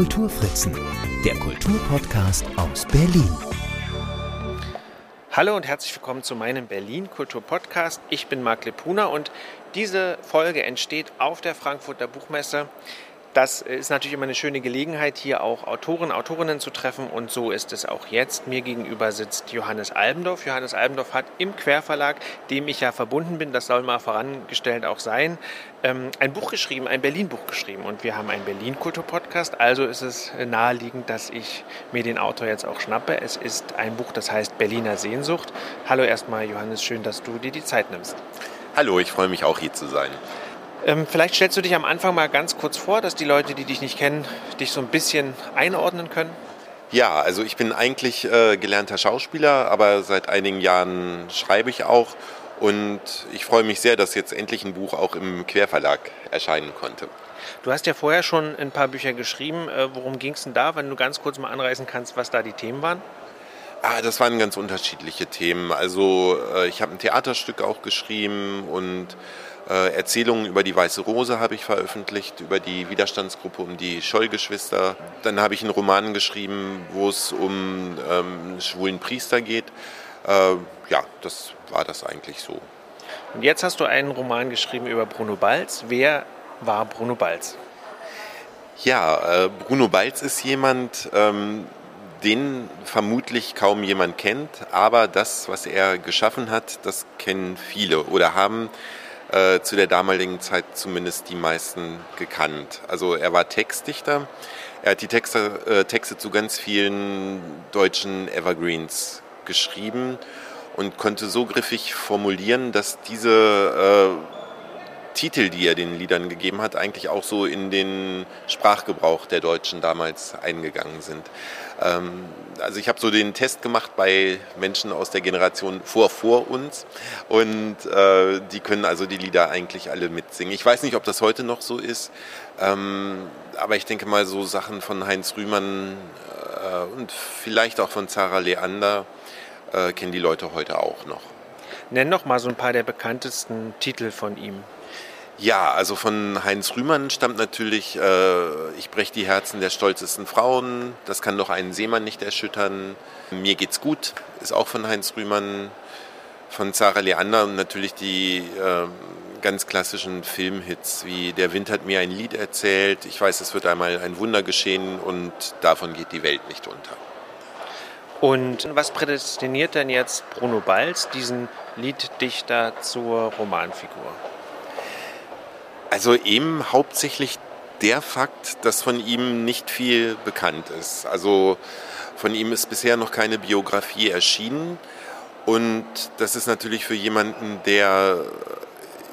Kulturfritzen, der Kulturpodcast aus Berlin. Hallo und herzlich willkommen zu meinem Berlin Kultur Podcast. Ich bin Marc Lepuna und diese Folge entsteht auf der Frankfurter Buchmesse. Das ist natürlich immer eine schöne Gelegenheit, hier auch Autoren, Autorinnen zu treffen und so ist es auch jetzt. Mir gegenüber sitzt Johannes Albendorf. Johannes Albendorf hat im Querverlag, dem ich ja verbunden bin, das soll mal vorangestellt auch sein, ähm, ein Buch geschrieben, ein Berlin-Buch geschrieben und wir haben einen Berlin-Kultur-Podcast, also ist es naheliegend, dass ich mir den Autor jetzt auch schnappe. Es ist ein Buch, das heißt Berliner Sehnsucht. Hallo erstmal Johannes, schön, dass du dir die Zeit nimmst. Hallo, ich freue mich auch hier zu sein. Ähm, vielleicht stellst du dich am Anfang mal ganz kurz vor, dass die Leute, die dich nicht kennen, dich so ein bisschen einordnen können. Ja, also ich bin eigentlich äh, gelernter Schauspieler, aber seit einigen Jahren schreibe ich auch. Und ich freue mich sehr, dass jetzt endlich ein Buch auch im Querverlag erscheinen konnte. Du hast ja vorher schon ein paar Bücher geschrieben. Äh, worum ging es denn da, wenn du ganz kurz mal anreißen kannst, was da die Themen waren? Ah, das waren ganz unterschiedliche Themen. Also äh, ich habe ein Theaterstück auch geschrieben und Erzählungen über die Weiße Rose habe ich veröffentlicht, über die Widerstandsgruppe um die Schollgeschwister. Dann habe ich einen Roman geschrieben, wo es um ähm, schwulen Priester geht. Äh, ja, das war das eigentlich so. Und jetzt hast du einen Roman geschrieben über Bruno Balz. Wer war Bruno Balz? Ja, äh, Bruno Balz ist jemand, ähm, den vermutlich kaum jemand kennt, aber das, was er geschaffen hat, das kennen viele oder haben äh, zu der damaligen Zeit zumindest die meisten gekannt. Also er war Textdichter. Er hat die Texte, äh, Texte zu ganz vielen deutschen Evergreens geschrieben und konnte so griffig formulieren, dass diese äh, Titel, die er den Liedern gegeben hat, eigentlich auch so in den Sprachgebrauch der Deutschen damals eingegangen sind. Ähm, also ich habe so den Test gemacht bei Menschen aus der Generation vor vor uns und äh, die können also die Lieder eigentlich alle mitsingen. Ich weiß nicht, ob das heute noch so ist, ähm, aber ich denke mal so Sachen von Heinz Rühmann äh, und vielleicht auch von Zara Leander äh, kennen die Leute heute auch noch. Nenn noch mal so ein paar der bekanntesten Titel von ihm. Ja, also von Heinz Rühmann stammt natürlich äh, Ich brech die Herzen der stolzesten Frauen. Das kann doch einen Seemann nicht erschüttern. Mir geht's gut ist auch von Heinz Rühmann. Von Zara Leander und natürlich die äh, ganz klassischen Filmhits wie Der Wind hat mir ein Lied erzählt. Ich weiß, es wird einmal ein Wunder geschehen und davon geht die Welt nicht unter. Und was prädestiniert denn jetzt Bruno Balz, diesen Lieddichter zur Romanfigur? Also eben hauptsächlich der Fakt, dass von ihm nicht viel bekannt ist. Also von ihm ist bisher noch keine Biografie erschienen. Und das ist natürlich für jemanden, der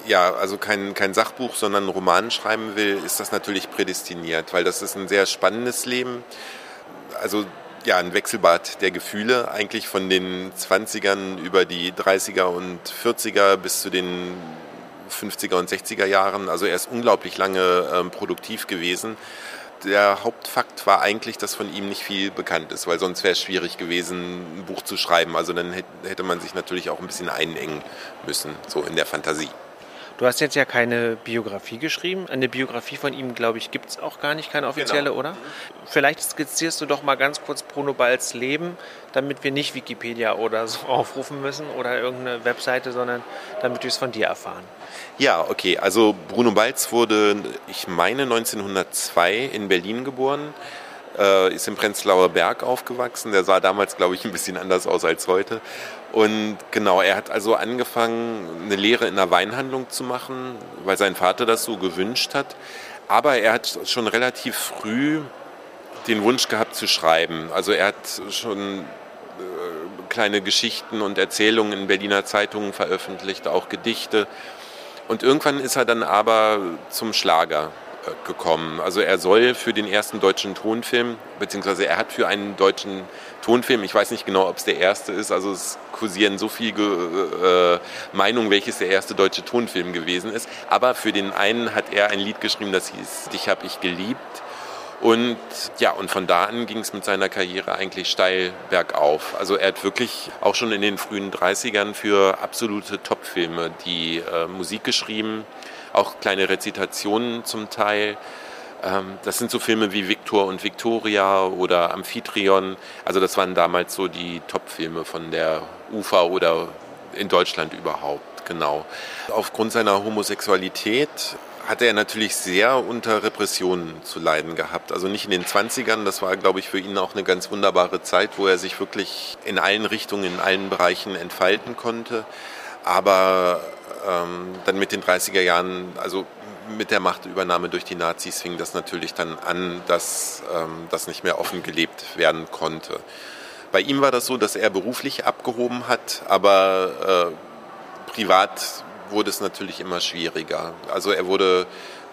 ja, also kein, kein Sachbuch, sondern einen Roman schreiben will, ist das natürlich prädestiniert, weil das ist ein sehr spannendes Leben. Also ja, ein Wechselbad der Gefühle, eigentlich von den 20ern über die 30er und 40er bis zu den 50er und 60er Jahren. Also er ist unglaublich lange ähm, produktiv gewesen. Der Hauptfakt war eigentlich, dass von ihm nicht viel bekannt ist, weil sonst wäre es schwierig gewesen, ein Buch zu schreiben. Also dann hätte man sich natürlich auch ein bisschen einengen müssen, so in der Fantasie. Du hast jetzt ja keine Biografie geschrieben. Eine Biografie von ihm, glaube ich, gibt es auch gar nicht, keine offizielle, genau. oder? Vielleicht skizzierst du doch mal ganz kurz Bruno Balls Leben, damit wir nicht Wikipedia oder so aufrufen müssen oder irgendeine Webseite, sondern damit wir es von dir erfahren. Ja, okay. Also Bruno Balz wurde, ich meine, 1902 in Berlin geboren äh, ist im Prenzlauer Berg aufgewachsen. Der sah damals, glaube ich, ein bisschen anders aus als heute. Und genau, er hat also angefangen, eine Lehre in einer Weinhandlung zu machen, weil sein Vater das so gewünscht hat. Aber er hat schon relativ früh den Wunsch gehabt zu schreiben. Also er hat schon äh, kleine Geschichten und Erzählungen in Berliner Zeitungen veröffentlicht, auch Gedichte. Und irgendwann ist er dann aber zum Schlager gekommen. Also er soll für den ersten deutschen Tonfilm, beziehungsweise er hat für einen deutschen Tonfilm, ich weiß nicht genau, ob es der erste ist, also es kursieren so viele äh, Meinungen, welches der erste deutsche Tonfilm gewesen ist, aber für den einen hat er ein Lied geschrieben, das hieß Dich hab ich geliebt. Und ja, und von da an ging es mit seiner Karriere eigentlich steil bergauf. Also er hat wirklich auch schon in den frühen 30ern für absolute Topfilme die äh, Musik geschrieben auch kleine Rezitationen zum Teil. Ähm, das sind so Filme wie Victor und Victoria oder Amphitryon. Also das waren damals so die Top-Filme von der UFA oder in Deutschland überhaupt, genau. Aufgrund seiner Homosexualität hatte er natürlich sehr unter Repressionen zu leiden gehabt. Also nicht in den 20ern, das war, glaube ich, für ihn auch eine ganz wunderbare Zeit, wo er sich wirklich in allen Richtungen, in allen Bereichen entfalten konnte. Aber ähm, dann mit den 30er Jahren, also mit der Machtübernahme durch die Nazis fing das natürlich dann an, dass ähm, das nicht mehr offen gelebt werden konnte. Bei ihm war das so, dass er beruflich abgehoben hat, aber äh, privat wurde es natürlich immer schwieriger. Also er wurde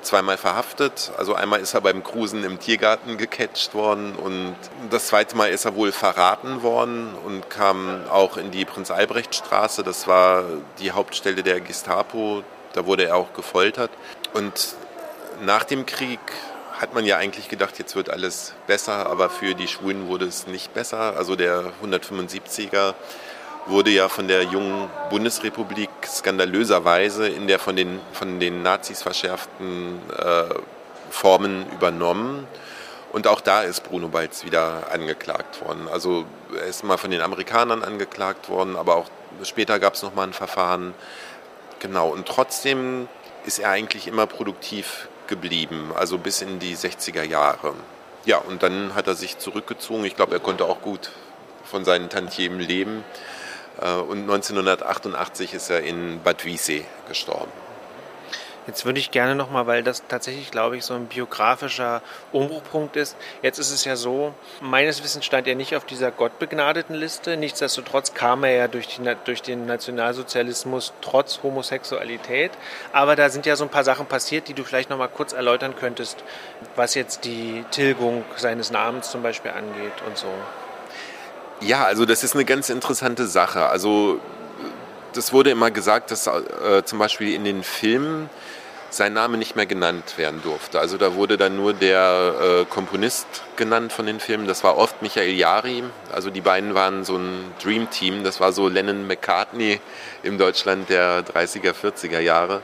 zweimal verhaftet. Also einmal ist er beim Cruisen im Tiergarten gecatcht worden und das zweite Mal ist er wohl verraten worden und kam auch in die Prinz-Albrecht-Straße. Das war die Hauptstelle der Gestapo. Da wurde er auch gefoltert. Und nach dem Krieg hat man ja eigentlich gedacht, jetzt wird alles besser, aber für die Schwulen wurde es nicht besser. Also der 175er wurde ja von der jungen Bundesrepublik skandalöserweise in der von den, von den Nazis verschärften äh, Formen übernommen. Und auch da ist Bruno Balz wieder angeklagt worden. Also er ist mal von den Amerikanern angeklagt worden, aber auch später gab es nochmal ein Verfahren. Genau, und trotzdem ist er eigentlich immer produktiv geblieben, also bis in die 60er Jahre. Ja, und dann hat er sich zurückgezogen. Ich glaube, er konnte auch gut von seinen Tantiemen leben. Äh, und 1988 ist er in Bad Wiessee gestorben. Jetzt würde ich gerne nochmal, weil das tatsächlich, glaube ich, so ein biografischer Umbruchpunkt ist. Jetzt ist es ja so, meines Wissens stand er nicht auf dieser gottbegnadeten Liste. Nichtsdestotrotz kam er ja durch, die, durch den Nationalsozialismus trotz Homosexualität. Aber da sind ja so ein paar Sachen passiert, die du vielleicht nochmal kurz erläutern könntest, was jetzt die Tilgung seines Namens zum Beispiel angeht und so. Ja, also das ist eine ganz interessante Sache. Also das wurde immer gesagt, dass äh, zum Beispiel in den Filmen sein Name nicht mehr genannt werden durfte. Also da wurde dann nur der äh, Komponist genannt von den Filmen. Das war oft Michael Jari. Also die beiden waren so ein Dream Team. Das war so Lennon McCartney im Deutschland der 30er, 40er Jahre.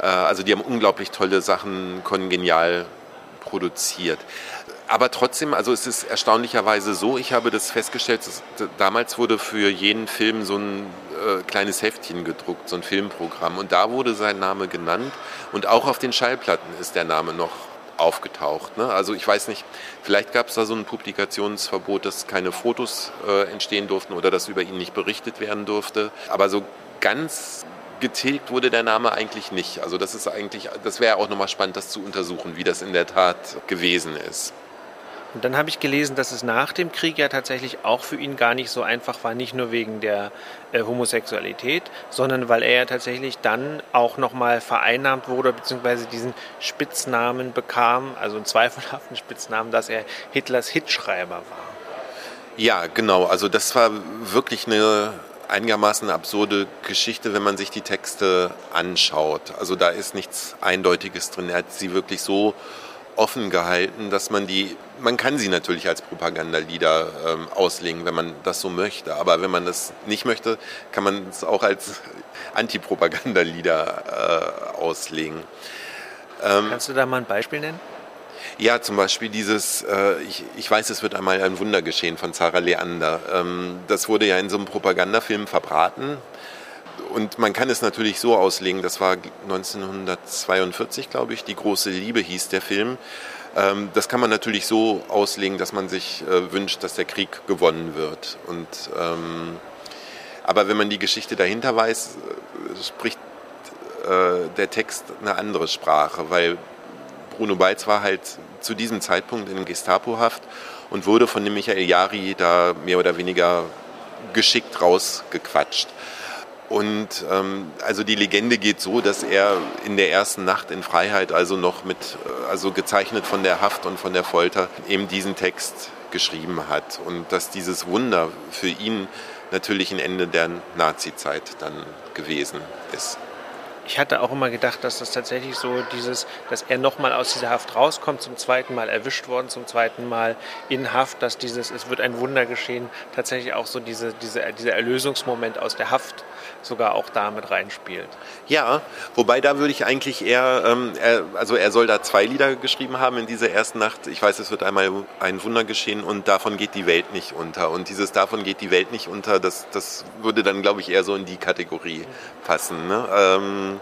Äh, also die haben unglaublich tolle Sachen kongenial produziert aber trotzdem, also es ist erstaunlicherweise so, ich habe das festgestellt, damals wurde für jeden Film so ein äh, kleines Heftchen gedruckt, so ein Filmprogramm. Und da wurde sein Name genannt. Und auch auf den Schallplatten ist der Name noch aufgetaucht. Ne? Also ich weiß nicht, vielleicht gab es da so ein Publikationsverbot, dass keine Fotos äh, entstehen durften oder dass über ihn nicht berichtet werden durfte. Aber so ganz getilgt wurde der Name eigentlich nicht. Also das ist eigentlich, das wäre auch nochmal spannend, das zu untersuchen, wie das in der Tat gewesen ist. Und dann habe ich gelesen, dass es nach dem Krieg ja tatsächlich auch für ihn gar nicht so einfach war, nicht nur wegen der äh, Homosexualität, sondern weil er ja tatsächlich dann auch nochmal vereinnahmt wurde, beziehungsweise diesen Spitznamen bekam, also einen zweifelhaften Spitznamen, dass er Hitlers Hitschreiber war. Ja, genau. Also das war wirklich eine einigermaßen absurde Geschichte, wenn man sich die Texte anschaut. Also da ist nichts Eindeutiges drin. Er hat sie wirklich so offen gehalten, dass man die, man kann sie natürlich als Propagandalieder ähm, auslegen, wenn man das so möchte. Aber wenn man das nicht möchte, kann man es auch als Antipropagandalieder äh, auslegen. Ähm, Kannst du da mal ein Beispiel nennen? Ja, zum Beispiel dieses, äh, ich, ich weiß, es wird einmal ein Wunder geschehen von Sarah Leander. Ähm, das wurde ja in so einem Propagandafilm verbraten und man kann es natürlich so auslegen, das war 1942, glaube ich, die große Liebe hieß der Film. Ähm, das kann man natürlich so auslegen, dass man sich äh, wünscht, dass der Krieg gewonnen wird. Und, ähm, aber wenn man die Geschichte dahinter weiß, äh, spricht äh, der Text eine andere Sprache, weil Bruno Balz war halt zu diesem Zeitpunkt in Gestapohaft und wurde von dem Michael Jari da mehr oder weniger geschickt rausgequatscht. Und ähm, also die Legende geht so, dass er in der ersten Nacht in Freiheit, also noch mit, äh, also gezeichnet von der Haft und von der Folter, eben diesen Text geschrieben hat. Und dass dieses Wunder für ihn natürlich ein Ende der Nazi-Zeit dann gewesen ist. Ich hatte auch immer gedacht, dass das tatsächlich so dieses, dass er nochmal aus dieser Haft rauskommt, zum zweiten Mal erwischt worden, zum zweiten Mal in Haft, dass dieses, es wird ein Wunder geschehen, tatsächlich auch so diese, diese, dieser Erlösungsmoment aus der Haft sogar auch damit reinspielt. Ja, wobei da würde ich eigentlich eher, ähm, er, also er soll da zwei Lieder geschrieben haben in dieser ersten Nacht. Ich weiß, es wird einmal ein Wunder geschehen und davon geht die Welt nicht unter. Und dieses davon geht die Welt nicht unter, das, das würde dann, glaube ich, eher so in die Kategorie passen. Ne? Ähm,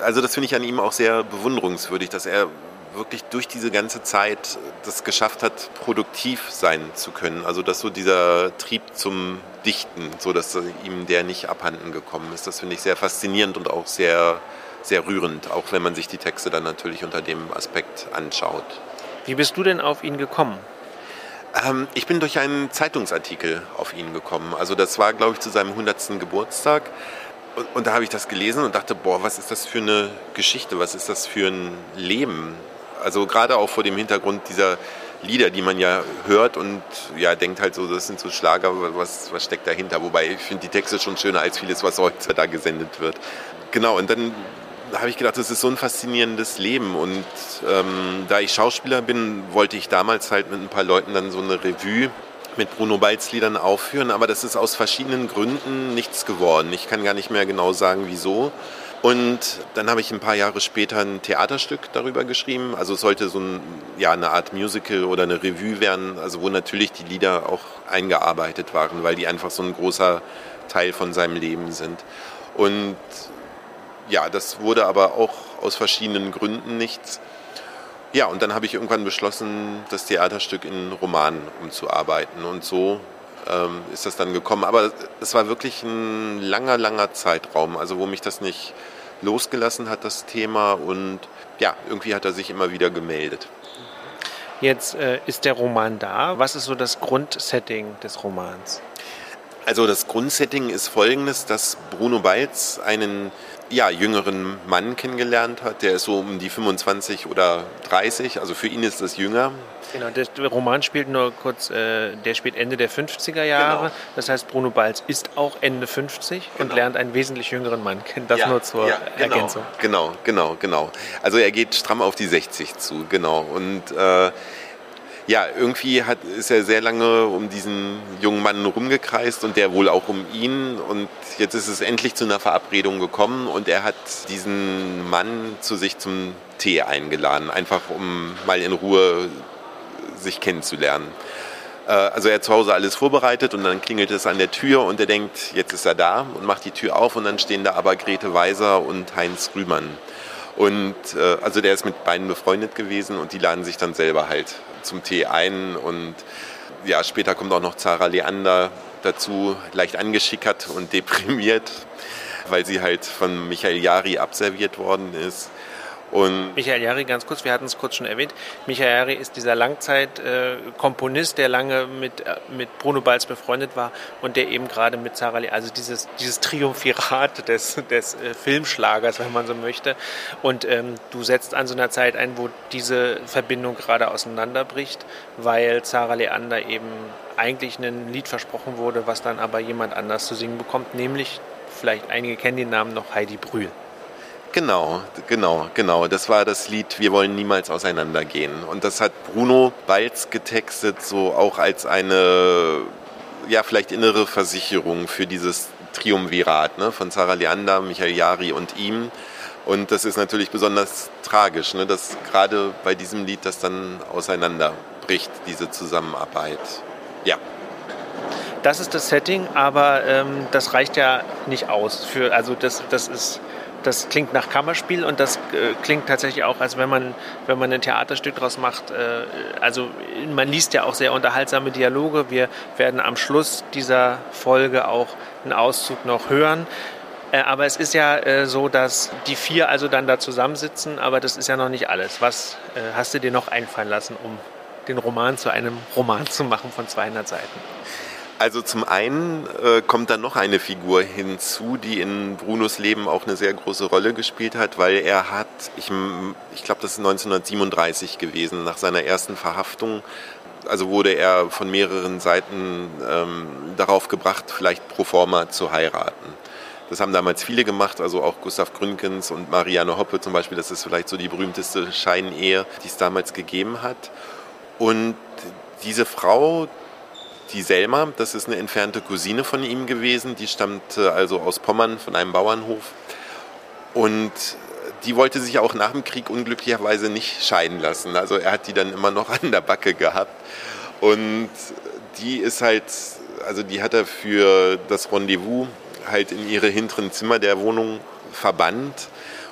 also das finde ich an ihm auch sehr bewunderungswürdig, dass er wirklich durch diese ganze Zeit das geschafft hat, produktiv sein zu können. Also dass so dieser Trieb zum Dichten, so dass ihm der nicht abhanden gekommen ist. Das finde ich sehr faszinierend und auch sehr, sehr rührend, auch wenn man sich die Texte dann natürlich unter dem Aspekt anschaut. Wie bist du denn auf ihn gekommen? Ähm, ich bin durch einen Zeitungsartikel auf ihn gekommen. Also das war, glaube ich, zu seinem 100. Geburtstag. Und, und da habe ich das gelesen und dachte, boah, was ist das für eine Geschichte, was ist das für ein Leben? Also gerade auch vor dem Hintergrund dieser Lieder, die man ja hört und ja, denkt halt so, das sind so Schlager, was, was steckt dahinter? Wobei ich finde die Texte schon schöner als vieles, was heute da gesendet wird. Genau, und dann habe ich gedacht, das ist so ein faszinierendes Leben. Und ähm, da ich Schauspieler bin, wollte ich damals halt mit ein paar Leuten dann so eine Revue mit Bruno Balz Liedern aufführen, aber das ist aus verschiedenen Gründen nichts geworden. Ich kann gar nicht mehr genau sagen, wieso. Und dann habe ich ein paar Jahre später ein Theaterstück darüber geschrieben. Also es sollte so ein, ja, eine Art Musical oder eine Revue werden, also wo natürlich die Lieder auch eingearbeitet waren, weil die einfach so ein großer Teil von seinem Leben sind. Und ja, das wurde aber auch aus verschiedenen Gründen nichts. Ja, und dann habe ich irgendwann beschlossen, das Theaterstück in Roman umzuarbeiten. Und so ähm, ist das dann gekommen. Aber es war wirklich ein langer, langer Zeitraum, also wo mich das nicht losgelassen hat, das Thema. Und ja, irgendwie hat er sich immer wieder gemeldet. Jetzt äh, ist der Roman da. Was ist so das Grundsetting des Romans? Also das Grundsetting ist folgendes, dass Bruno Balz einen ja, jüngeren Mann kennengelernt hat. Der ist so um die 25 oder 30, also für ihn ist das jünger. Genau, der Roman spielt nur kurz, äh, der spielt Ende der 50er Jahre. Genau. Das heißt, Bruno Balz ist auch Ende 50 genau. und lernt einen wesentlich jüngeren Mann kennen. Das ja, nur zur ja, genau, Ergänzung. Genau, genau, genau. Also er geht stramm auf die 60 zu, genau. Und äh, ja, irgendwie hat, ist er sehr lange um diesen jungen Mann rumgekreist und der wohl auch um ihn. Und jetzt ist es endlich zu einer Verabredung gekommen und er hat diesen Mann zu sich zum Tee eingeladen, einfach um mal in Ruhe sich kennenzulernen. Äh, also er hat zu Hause alles vorbereitet und dann klingelt es an der Tür und er denkt, jetzt ist er da und macht die Tür auf und dann stehen da aber Grete Weiser und Heinz Rühmann. Und äh, also der ist mit beiden befreundet gewesen und die laden sich dann selber halt zum Tee ein. Und ja, später kommt auch noch Zara Leander dazu, leicht angeschickert und deprimiert, weil sie halt von Michael Jari abserviert worden ist. Und Michael Jari, ganz kurz, wir hatten es kurz schon erwähnt. Michael Jari ist dieser Langzeitkomponist, der lange mit, äh, mit Bruno Balz befreundet war und der eben gerade mit Sarah Lee, also dieses, dieses Triumphirat des, des äh, Filmschlagers, wenn man so möchte. Und ähm, du setzt an so einer Zeit ein, wo diese Verbindung gerade auseinanderbricht, weil Sarah Leander eben eigentlich ein Lied versprochen wurde, was dann aber jemand anders zu singen bekommt, nämlich, vielleicht einige kennen den Namen noch, Heidi Brühl. Genau, genau, genau. Das war das Lied Wir wollen niemals auseinandergehen. Und das hat Bruno Balz getextet, so auch als eine, ja, vielleicht innere Versicherung für dieses Triumvirat ne, von Sarah Leander, Michael Jari und ihm. Und das ist natürlich besonders tragisch, ne, dass gerade bei diesem Lied das dann auseinanderbricht, diese Zusammenarbeit. Ja. Das ist das Setting, aber ähm, das reicht ja nicht aus. Für, also das, das ist das klingt nach Kammerspiel und das äh, klingt tatsächlich auch, als wenn man, wenn man ein Theaterstück daraus macht. Äh, also man liest ja auch sehr unterhaltsame Dialoge. Wir werden am Schluss dieser Folge auch einen Auszug noch hören. Äh, aber es ist ja äh, so, dass die vier also dann da zusammensitzen, aber das ist ja noch nicht alles. Was äh, hast du dir noch einfallen lassen, um den Roman zu einem Roman zu machen von 200 Seiten? Also zum einen äh, kommt dann noch eine Figur hinzu, die in Brunos Leben auch eine sehr große Rolle gespielt hat, weil er hat, ich, ich glaube, das ist 1937 gewesen, nach seiner ersten Verhaftung, also wurde er von mehreren Seiten ähm, darauf gebracht, vielleicht pro forma zu heiraten. Das haben damals viele gemacht, also auch Gustav Gründgens und Marianne Hoppe zum Beispiel. Das ist vielleicht so die berühmteste Scheinehe, die es damals gegeben hat. Und diese Frau, die Selma, das ist eine entfernte Cousine von ihm gewesen, die stammte also aus Pommern von einem Bauernhof. Und die wollte sich auch nach dem Krieg unglücklicherweise nicht scheiden lassen. Also er hat die dann immer noch an der Backe gehabt. Und die ist halt, also die hat er für das Rendezvous halt in ihre hinteren Zimmer der Wohnung verbannt.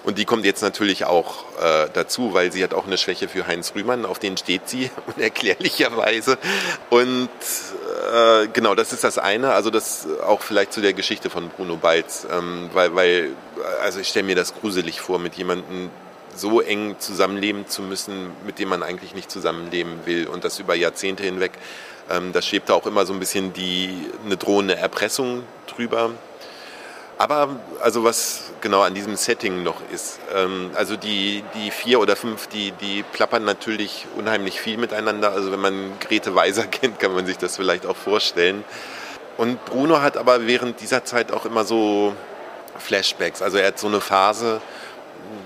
Und die kommt jetzt natürlich auch äh, dazu, weil sie hat auch eine Schwäche für Heinz Rühmann, auf den steht sie unerklärlicherweise. Und äh, genau, das ist das eine. Also das auch vielleicht zu der Geschichte von Bruno Balz, ähm, weil, weil, also ich stelle mir das gruselig vor, mit jemandem so eng zusammenleben zu müssen, mit dem man eigentlich nicht zusammenleben will und das über Jahrzehnte hinweg. Ähm, da schwebt da auch immer so ein bisschen die, eine drohende Erpressung drüber. Aber also was genau an diesem Setting noch ist, ähm, also die, die vier oder fünf, die, die plappern natürlich unheimlich viel miteinander. Also wenn man Grete Weiser kennt, kann man sich das vielleicht auch vorstellen. Und Bruno hat aber während dieser Zeit auch immer so Flashbacks. Also er hat so eine Phase,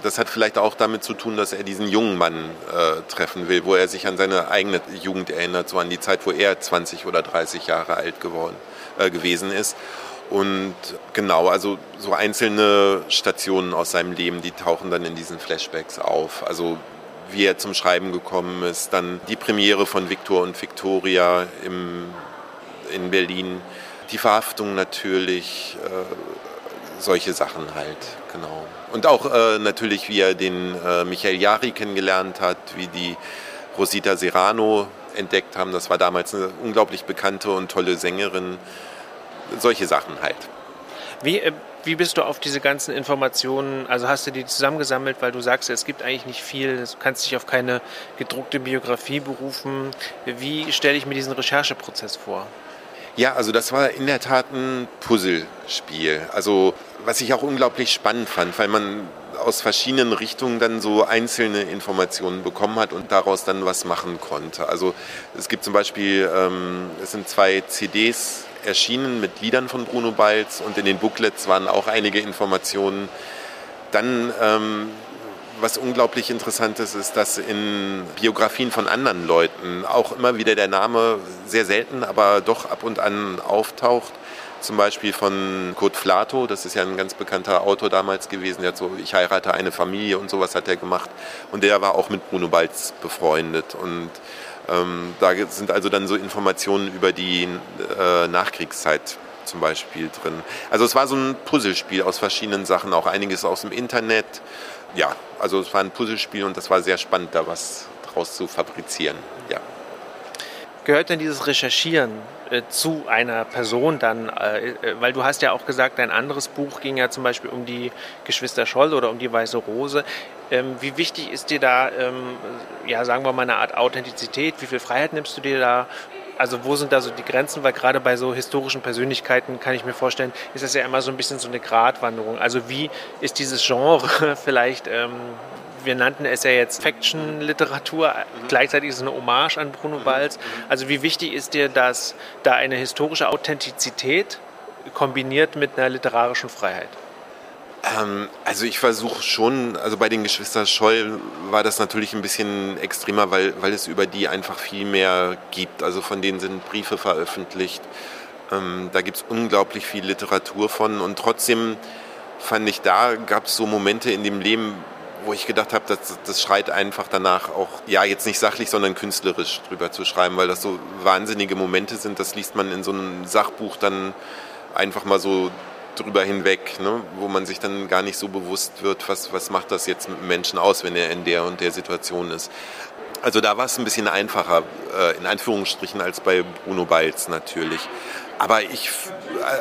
das hat vielleicht auch damit zu tun, dass er diesen jungen Mann äh, treffen will, wo er sich an seine eigene Jugend erinnert, so an die Zeit, wo er 20 oder 30 Jahre alt geworden, äh, gewesen ist. Und genau, also so einzelne Stationen aus seinem Leben, die tauchen dann in diesen Flashbacks auf. Also wie er zum Schreiben gekommen ist, dann die Premiere von Victor und Victoria im, in Berlin, die Verhaftung natürlich, äh, solche Sachen halt, genau. Und auch äh, natürlich, wie er den äh, Michael Jari kennengelernt hat, wie die Rosita Serrano entdeckt haben. Das war damals eine unglaublich bekannte und tolle Sängerin solche Sachen halt. Wie, äh, wie bist du auf diese ganzen Informationen, also hast du die zusammengesammelt, weil du sagst, es gibt eigentlich nicht viel, du kannst dich auf keine gedruckte Biografie berufen. Wie stelle ich mir diesen Rechercheprozess vor? Ja, also das war in der Tat ein Puzzlespiel. Also was ich auch unglaublich spannend fand, weil man aus verschiedenen Richtungen dann so einzelne Informationen bekommen hat und daraus dann was machen konnte. Also es gibt zum Beispiel, ähm, es sind zwei CDs erschienen mit Liedern von Bruno Balz und in den Booklets waren auch einige Informationen. Dann, ähm, was unglaublich interessant ist, ist, dass in Biografien von anderen Leuten auch immer wieder der Name sehr selten, aber doch ab und an auftaucht. Zum Beispiel von Kurt Flato, das ist ja ein ganz bekannter Autor damals gewesen, der hat so Ich heirate eine Familie und sowas hat er gemacht. Und der war auch mit Bruno Balz befreundet. Und ähm, da sind also dann so Informationen über die äh, Nachkriegszeit zum Beispiel drin. Also es war so ein Puzzlespiel aus verschiedenen Sachen, auch einiges aus dem Internet. Ja, also es war ein Puzzlespiel und das war sehr spannend, da was draus zu fabrizieren. Gehört denn dieses Recherchieren äh, zu einer Person dann, äh, äh, weil du hast ja auch gesagt, dein anderes Buch ging ja zum Beispiel um die Geschwister Scholl oder um die Weiße Rose. Ähm, wie wichtig ist dir da, ähm, ja, sagen wir mal, eine Art Authentizität? Wie viel Freiheit nimmst du dir da? Also wo sind da so die Grenzen? Weil gerade bei so historischen Persönlichkeiten kann ich mir vorstellen, ist das ja immer so ein bisschen so eine Gratwanderung. Also wie ist dieses Genre vielleicht ähm, wir nannten es ja jetzt Fiction-Literatur, mhm. gleichzeitig ist es eine Hommage an Bruno mhm. Balz. Also wie wichtig ist dir, dass da eine historische Authentizität kombiniert mit einer literarischen Freiheit? Ähm, also ich versuche schon, also bei den Geschwistern Scholl war das natürlich ein bisschen extremer, weil, weil es über die einfach viel mehr gibt. Also von denen sind Briefe veröffentlicht. Ähm, da gibt es unglaublich viel Literatur von und trotzdem fand ich, da gab es so Momente in dem Leben, wo ich gedacht habe, das, das schreit einfach danach auch, ja, jetzt nicht sachlich, sondern künstlerisch drüber zu schreiben, weil das so wahnsinnige Momente sind. Das liest man in so einem Sachbuch dann einfach mal so drüber hinweg, ne? wo man sich dann gar nicht so bewusst wird, was, was macht das jetzt mit Menschen aus, wenn er in der und der Situation ist. Also da war es ein bisschen einfacher, äh, in Anführungsstrichen, als bei Bruno Balz natürlich. Aber ich,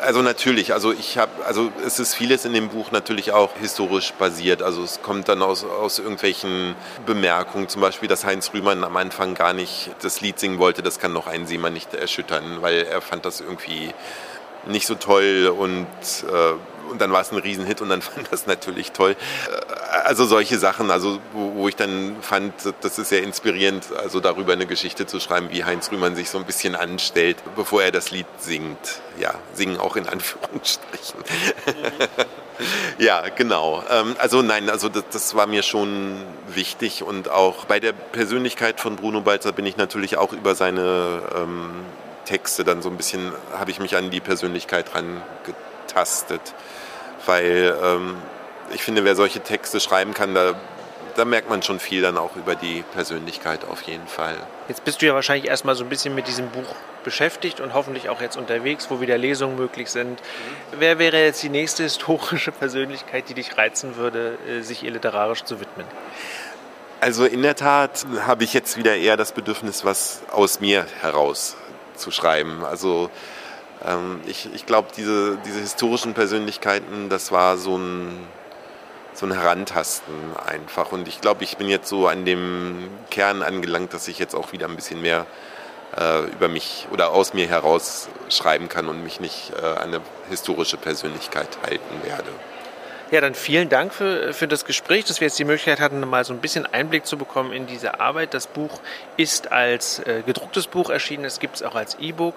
also natürlich, also ich habe, also es ist vieles in dem Buch natürlich auch historisch basiert. Also es kommt dann aus, aus irgendwelchen Bemerkungen, zum Beispiel, dass Heinz Rühmann am Anfang gar nicht das Lied singen wollte, das kann noch einen Seemann nicht erschüttern, weil er fand das irgendwie nicht so toll und, äh, und dann war es ein Riesenhit und dann fand das natürlich toll. Also solche Sachen, also wo, wo, ich dann fand, das ist sehr inspirierend, also darüber eine Geschichte zu schreiben, wie Heinz Rühmann sich so ein bisschen anstellt, bevor er das Lied singt. Ja, singen auch in Anführungsstrichen. ja, genau. Ähm, also nein, also das, das, war mir schon wichtig und auch bei der Persönlichkeit von Bruno Balzer bin ich natürlich auch über seine ähm, Texte dann so ein bisschen, habe ich mich an die Persönlichkeit rangetastet, weil ähm, ich finde, wer solche Texte schreiben kann, da, da merkt man schon viel dann auch über die Persönlichkeit auf jeden Fall. Jetzt bist du ja wahrscheinlich erstmal so ein bisschen mit diesem Buch beschäftigt und hoffentlich auch jetzt unterwegs, wo wieder Lesungen möglich sind. Mhm. Wer wäre jetzt die nächste historische Persönlichkeit, die dich reizen würde, äh, sich ihr literarisch zu widmen? Also in der Tat habe ich jetzt wieder eher das Bedürfnis, was aus mir heraus zu schreiben. Also ähm, ich, ich glaube, diese, diese historischen Persönlichkeiten, das war so ein so ein Herantasten einfach. Und ich glaube, ich bin jetzt so an dem Kern angelangt, dass ich jetzt auch wieder ein bisschen mehr äh, über mich oder aus mir heraus schreiben kann und mich nicht äh, an eine historische Persönlichkeit halten werde. Ja, dann vielen Dank für, für das Gespräch, dass wir jetzt die Möglichkeit hatten, mal so ein bisschen Einblick zu bekommen in diese Arbeit. Das Buch ist als äh, gedrucktes Buch erschienen, es gibt es auch als E-Book.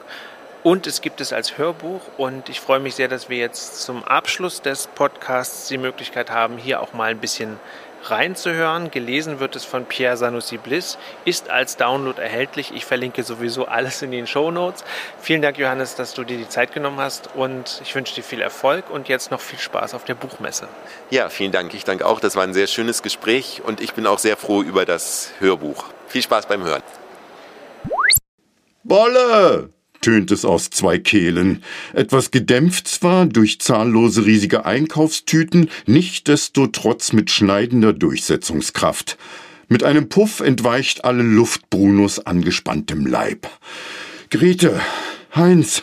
Und es gibt es als Hörbuch und ich freue mich sehr, dass wir jetzt zum Abschluss des Podcasts die Möglichkeit haben, hier auch mal ein bisschen reinzuhören. Gelesen wird es von Pierre Sanusi Bliss, ist als Download erhältlich. Ich verlinke sowieso alles in den Show Notes. Vielen Dank, Johannes, dass du dir die Zeit genommen hast und ich wünsche dir viel Erfolg und jetzt noch viel Spaß auf der Buchmesse. Ja, vielen Dank. Ich danke auch. Das war ein sehr schönes Gespräch und ich bin auch sehr froh über das Hörbuch. Viel Spaß beim Hören. Bolle! Tönt es aus zwei Kehlen, etwas gedämpft zwar durch zahllose riesige Einkaufstüten, nichtdestotrotz mit schneidender Durchsetzungskraft. Mit einem Puff entweicht alle Luft Brunos angespanntem Leib. Grete, Heinz,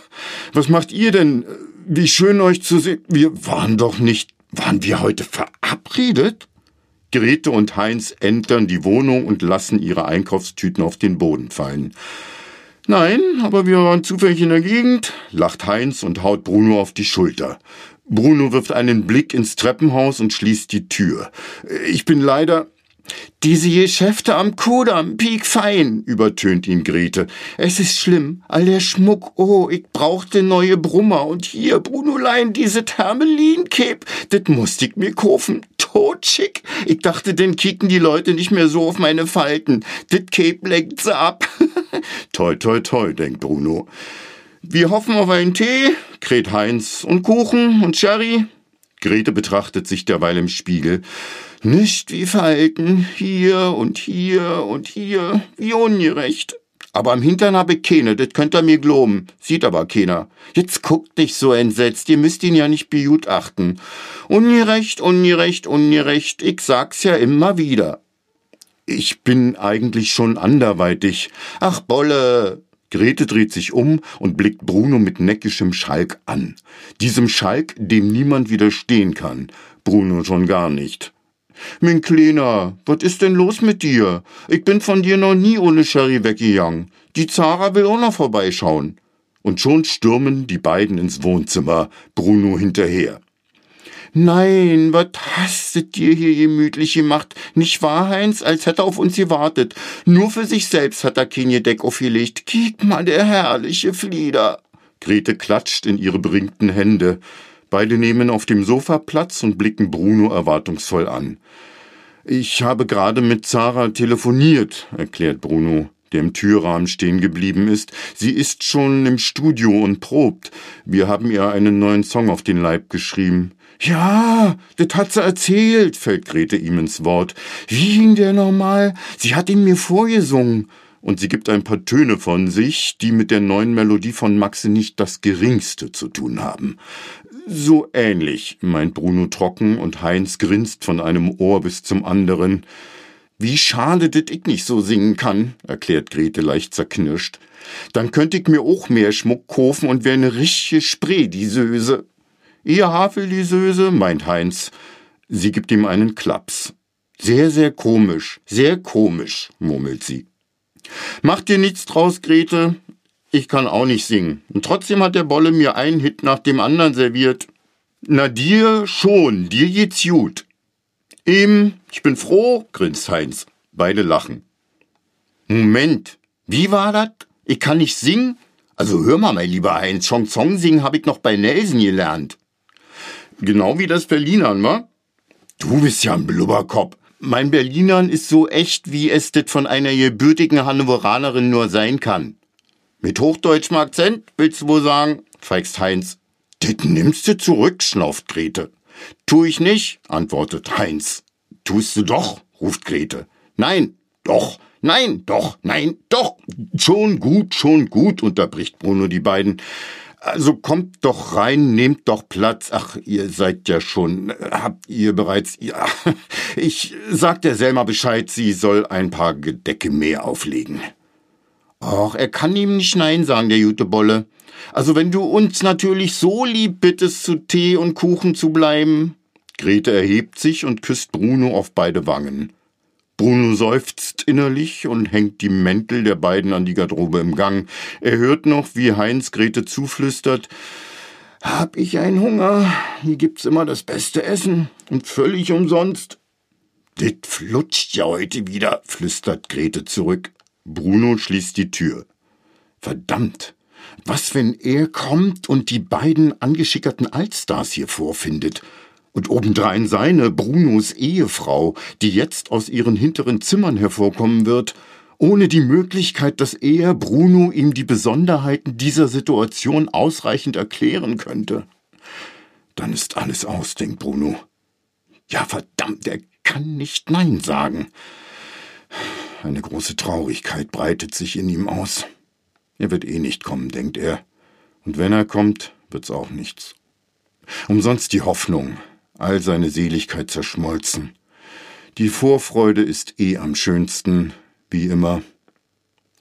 was macht ihr denn? Wie schön euch zu sehen. Wir waren doch nicht, waren wir heute verabredet? Grete und Heinz entern die Wohnung und lassen ihre Einkaufstüten auf den Boden fallen. Nein, aber wir waren zufällig in der Gegend, lacht Heinz und haut Bruno auf die Schulter. Bruno wirft einen Blick ins Treppenhaus und schließt die Tür. Ich bin leider. Diese Geschäfte am Kudamm, piekfein, übertönt ihn Grete. Es ist schlimm, all der Schmuck, oh, ich brauchte neue Brummer und hier, Brunolein, diese Thermelin-Cape, das musste ich mir kaufen, totschick. Ich dachte, denn kicken die Leute nicht mehr so auf meine Falten. Das Cape lenkt sie ab. toi, toi, toi, denkt Bruno. Wir hoffen auf einen Tee, kräht Heinz, und Kuchen und Sherry. Grete betrachtet sich derweil im Spiegel. Nicht wie Falten, hier und hier und hier, wie ungerecht. Aber am Hintern habe ich keine, das könnt ihr mir globen. Sieht aber keiner. Jetzt guckt dich so entsetzt, ihr müsst ihn ja nicht begutachten. Ungerecht, ungerecht, ungerecht, ich sag's ja immer wieder. Ich bin eigentlich schon anderweitig. Ach, Bolle! Grete dreht sich um und blickt Bruno mit neckischem Schalk an. Diesem Schalk, dem niemand widerstehen kann. Bruno schon gar nicht. Mein Kleiner, was ist denn los mit dir? Ich bin von dir noch nie ohne Sherry weggegangen. Die Zara will auch noch vorbeischauen. Und schon stürmen die beiden ins Wohnzimmer, Bruno hinterher. Nein, was hast du dir hier gemütlich gemacht? Nicht wahr, Heinz, als hätte er auf uns gewartet. Nur für sich selbst hat er kein Gedeck aufgelegt. Kiek mal, der herrliche Flieder. Grete klatscht in ihre beringten Hände. Beide nehmen auf dem Sofa Platz und blicken Bruno erwartungsvoll an. Ich habe gerade mit Zara telefoniert, erklärt Bruno, der im Türrahmen stehen geblieben ist. Sie ist schon im Studio und probt. Wir haben ihr einen neuen Song auf den Leib geschrieben. Ja, das hat sie erzählt, fällt Grete ihm ins Wort. Wie ging der nochmal? Sie hat ihn mir vorgesungen und sie gibt ein paar Töne von sich, die mit der neuen Melodie von Maxe nicht das geringste zu tun haben. So ähnlich, meint Bruno trocken und Heinz grinst von einem Ohr bis zum anderen. Wie schade, dass ich nicht so singen kann, erklärt Grete leicht zerknirscht. Dann könnte ich mir auch mehr Schmuck kaufen und wär ne richtige Spree, die Söse. Ihr Havel, die Söse, meint Heinz. Sie gibt ihm einen Klaps. Sehr, sehr komisch, sehr komisch, murmelt sie. Macht dir nichts draus, Grete. Ich kann auch nicht singen. Und trotzdem hat der Bolle mir einen Hit nach dem anderen serviert. Na dir schon, dir geht's gut. Eben, ich bin froh, grinst Heinz. Beide lachen. Moment, wie war das? Ich kann nicht singen? Also hör mal, mein lieber Heinz, Chanson singen habe ich noch bei Nelson gelernt. Genau wie das Berlinern, wa? Du bist ja ein Blubberkopf. Mein Berlinern ist so echt, wie es das von einer gebürtigen Hannoveranerin nur sein kann. Mit hochdeutschem Akzent, willst du wohl sagen? feigst Heinz. Das nimmst du zurück, schnauft Grete. Tu ich nicht, antwortet Heinz. Tust du doch, ruft Grete. Nein, doch, nein, doch, nein, doch. Schon gut, schon gut, unterbricht Bruno die beiden. Also kommt doch rein, nehmt doch Platz. Ach, ihr seid ja schon, habt ihr bereits, ja. Ich sag der Selma Bescheid, sie soll ein paar Gedecke mehr auflegen. Och, er kann ihm nicht Nein sagen, der gute Bolle. Also wenn du uns natürlich so lieb bittest, zu Tee und Kuchen zu bleiben. Grete erhebt sich und küsst Bruno auf beide Wangen. Bruno seufzt innerlich und hängt die Mäntel der beiden an die Garderobe im Gang. Er hört noch, wie Heinz Grete zuflüstert, hab ich einen Hunger, hier gibt's immer das beste Essen und völlig umsonst. Dit flutscht ja heute wieder, flüstert Grete zurück. Bruno schließt die Tür. Verdammt! Was, wenn er kommt und die beiden angeschickerten Altstars hier vorfindet? Und obendrein seine, Brunos Ehefrau, die jetzt aus ihren hinteren Zimmern hervorkommen wird, ohne die Möglichkeit, dass er, Bruno, ihm die Besonderheiten dieser Situation ausreichend erklären könnte. Dann ist alles aus, denkt Bruno. Ja, verdammt, er kann nicht Nein sagen. Eine große Traurigkeit breitet sich in ihm aus. Er wird eh nicht kommen, denkt er. Und wenn er kommt, wird's auch nichts. Umsonst die Hoffnung, all seine Seligkeit zerschmolzen. Die Vorfreude ist eh am schönsten, wie immer.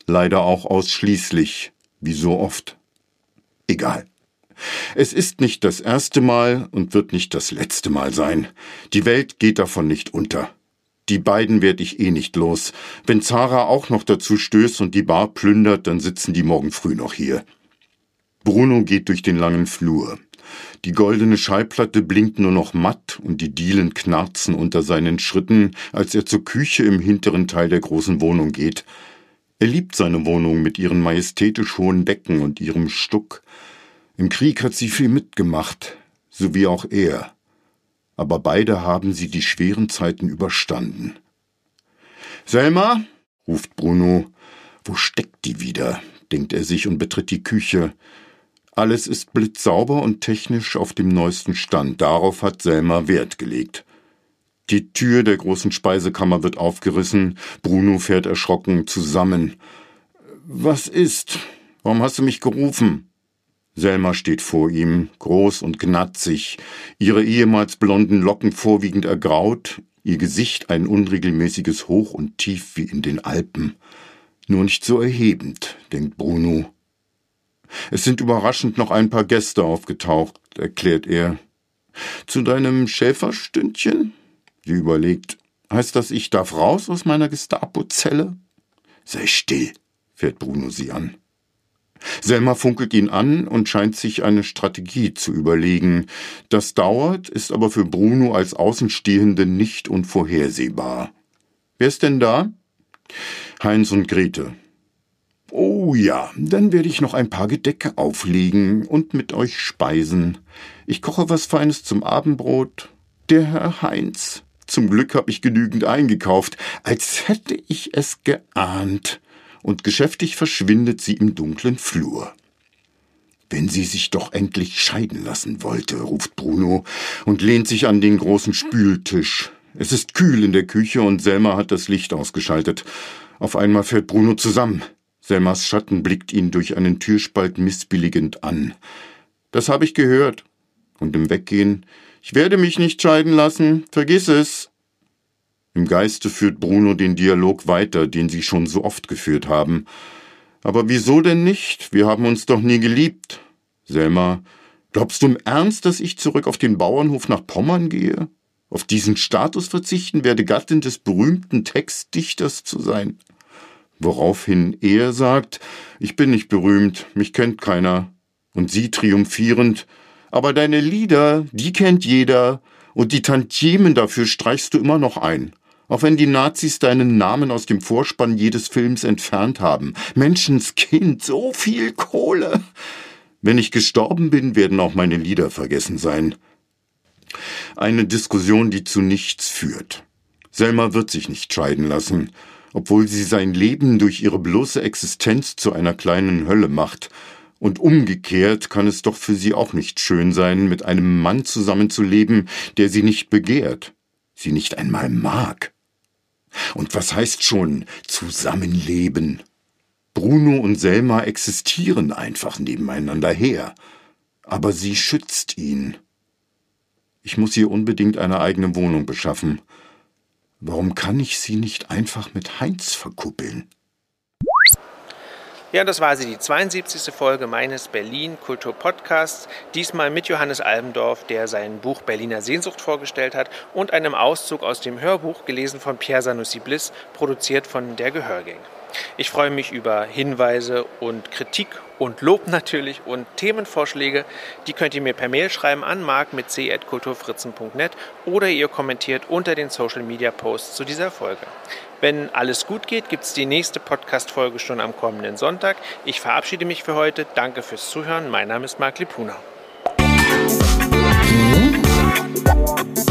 Leider auch ausschließlich, wie so oft. Egal. Es ist nicht das erste Mal und wird nicht das letzte Mal sein. Die Welt geht davon nicht unter. Die beiden werd ich eh nicht los. Wenn Zara auch noch dazu stößt und die Bar plündert, dann sitzen die morgen früh noch hier. Bruno geht durch den langen Flur. Die goldene Schallplatte blinkt nur noch matt und die Dielen knarzen unter seinen Schritten, als er zur Küche im hinteren Teil der großen Wohnung geht. Er liebt seine Wohnung mit ihren majestätisch hohen Decken und ihrem Stuck. Im Krieg hat sie viel mitgemacht, so wie auch er aber beide haben sie die schweren Zeiten überstanden. Selma, ruft Bruno, wo steckt die wieder? denkt er sich und betritt die Küche. Alles ist blitzsauber und technisch auf dem neuesten Stand. Darauf hat Selma Wert gelegt. Die Tür der großen Speisekammer wird aufgerissen. Bruno fährt erschrocken zusammen. Was ist? Warum hast du mich gerufen? Selma steht vor ihm, groß und gnatzig, ihre ehemals blonden Locken vorwiegend ergraut, ihr Gesicht ein unregelmäßiges Hoch und Tief wie in den Alpen. Nur nicht so erhebend, denkt Bruno. Es sind überraschend noch ein paar Gäste aufgetaucht, erklärt er. Zu deinem Schäferstündchen? Sie überlegt. Heißt das, ich darf raus aus meiner Gestapo-Zelle? Sei still, fährt Bruno sie an. Selma funkelt ihn an und scheint sich eine Strategie zu überlegen. Das dauert, ist aber für Bruno als Außenstehende nicht unvorhersehbar. Wer ist denn da? Heinz und Grete. Oh ja, dann werde ich noch ein paar Gedecke auflegen und mit euch speisen. Ich koche was Feines zum Abendbrot. Der Herr Heinz. Zum Glück habe ich genügend eingekauft, als hätte ich es geahnt und geschäftig verschwindet sie im dunklen Flur. Wenn sie sich doch endlich scheiden lassen wollte, ruft Bruno und lehnt sich an den großen Spültisch. Es ist kühl in der Küche und Selma hat das Licht ausgeschaltet. Auf einmal fällt Bruno zusammen. Selmas Schatten blickt ihn durch einen Türspalt missbilligend an. Das habe ich gehört. Und im Weggehen, ich werde mich nicht scheiden lassen, vergiss es. Im Geiste führt Bruno den Dialog weiter, den sie schon so oft geführt haben. Aber wieso denn nicht? Wir haben uns doch nie geliebt. Selma, glaubst du im Ernst, dass ich zurück auf den Bauernhof nach Pommern gehe? Auf diesen Status verzichten werde, Gattin des berühmten Textdichters zu sein? Woraufhin er sagt, ich bin nicht berühmt, mich kennt keiner. Und sie triumphierend, aber deine Lieder, die kennt jeder, Und die Tantiemen dafür streichst du immer noch ein. Auch wenn die Nazis deinen Namen aus dem Vorspann jedes Films entfernt haben. Menschenskind, so viel Kohle. Wenn ich gestorben bin, werden auch meine Lieder vergessen sein. Eine Diskussion, die zu nichts führt. Selma wird sich nicht scheiden lassen, obwohl sie sein Leben durch ihre bloße Existenz zu einer kleinen Hölle macht. Und umgekehrt kann es doch für sie auch nicht schön sein, mit einem Mann zusammenzuleben, der sie nicht begehrt, sie nicht einmal mag. Und was heißt schon zusammenleben? Bruno und Selma existieren einfach nebeneinander her, aber sie schützt ihn. Ich muss ihr unbedingt eine eigene Wohnung beschaffen. Warum kann ich sie nicht einfach mit Heinz verkuppeln? Ja, das war sie, die 72. Folge meines Berlin Kultur Podcasts. Diesmal mit Johannes Albendorf, der sein Buch Berliner Sehnsucht vorgestellt hat und einem Auszug aus dem Hörbuch, gelesen von Pierre Sanussi Bliss, produziert von der Gehörgang. Ich freue mich über Hinweise und Kritik und Lob natürlich und Themenvorschläge. Die könnt ihr mir per Mail schreiben an mark mit c.kulturfritzen.net oder ihr kommentiert unter den Social Media Posts zu dieser Folge. Wenn alles gut geht, gibt es die nächste Podcast-Folge schon am kommenden Sonntag. Ich verabschiede mich für heute. Danke fürs Zuhören. Mein Name ist Marc Lipuna. Die